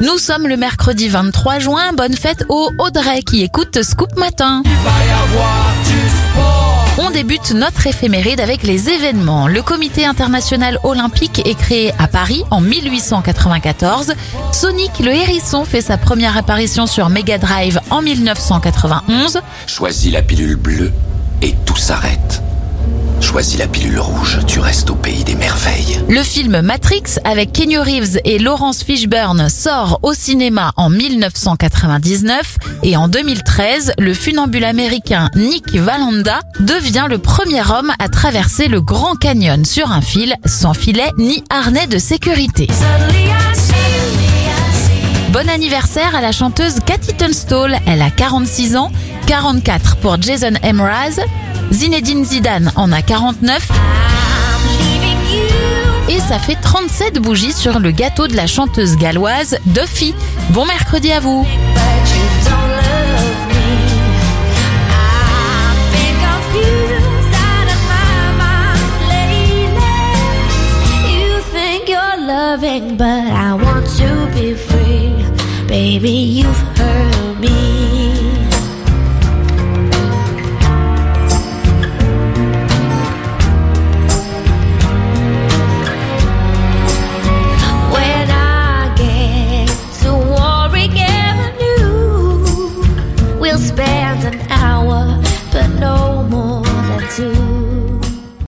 Nous sommes le mercredi 23 juin. Bonne fête au Audrey qui écoute Scoop Matin. On débute notre éphéméride avec les événements. Le comité international olympique est créé à Paris en 1894. Sonic le hérisson fait sa première apparition sur Mega Drive en 1991. Choisis la pilule bleue et tout s'arrête. Choisis la pilule rouge, tu restes au pays des merveilles. Le film Matrix avec Kenny Reeves et Laurence Fishburne sort au cinéma en 1999 et en 2013, le funambule américain Nick Valanda devient le premier homme à traverser le Grand Canyon sur un fil sans filet ni harnais de sécurité. Bon anniversaire à la chanteuse Cathy Tunstall, elle a 46 ans, 44 pour Jason Mraz, Zinedine Zidane en a 49 et ça fait 37 bougies sur le gâteau de la chanteuse galloise Duffy. Bon mercredi à vous but I want to be free. Baby, you've We'll spend an hour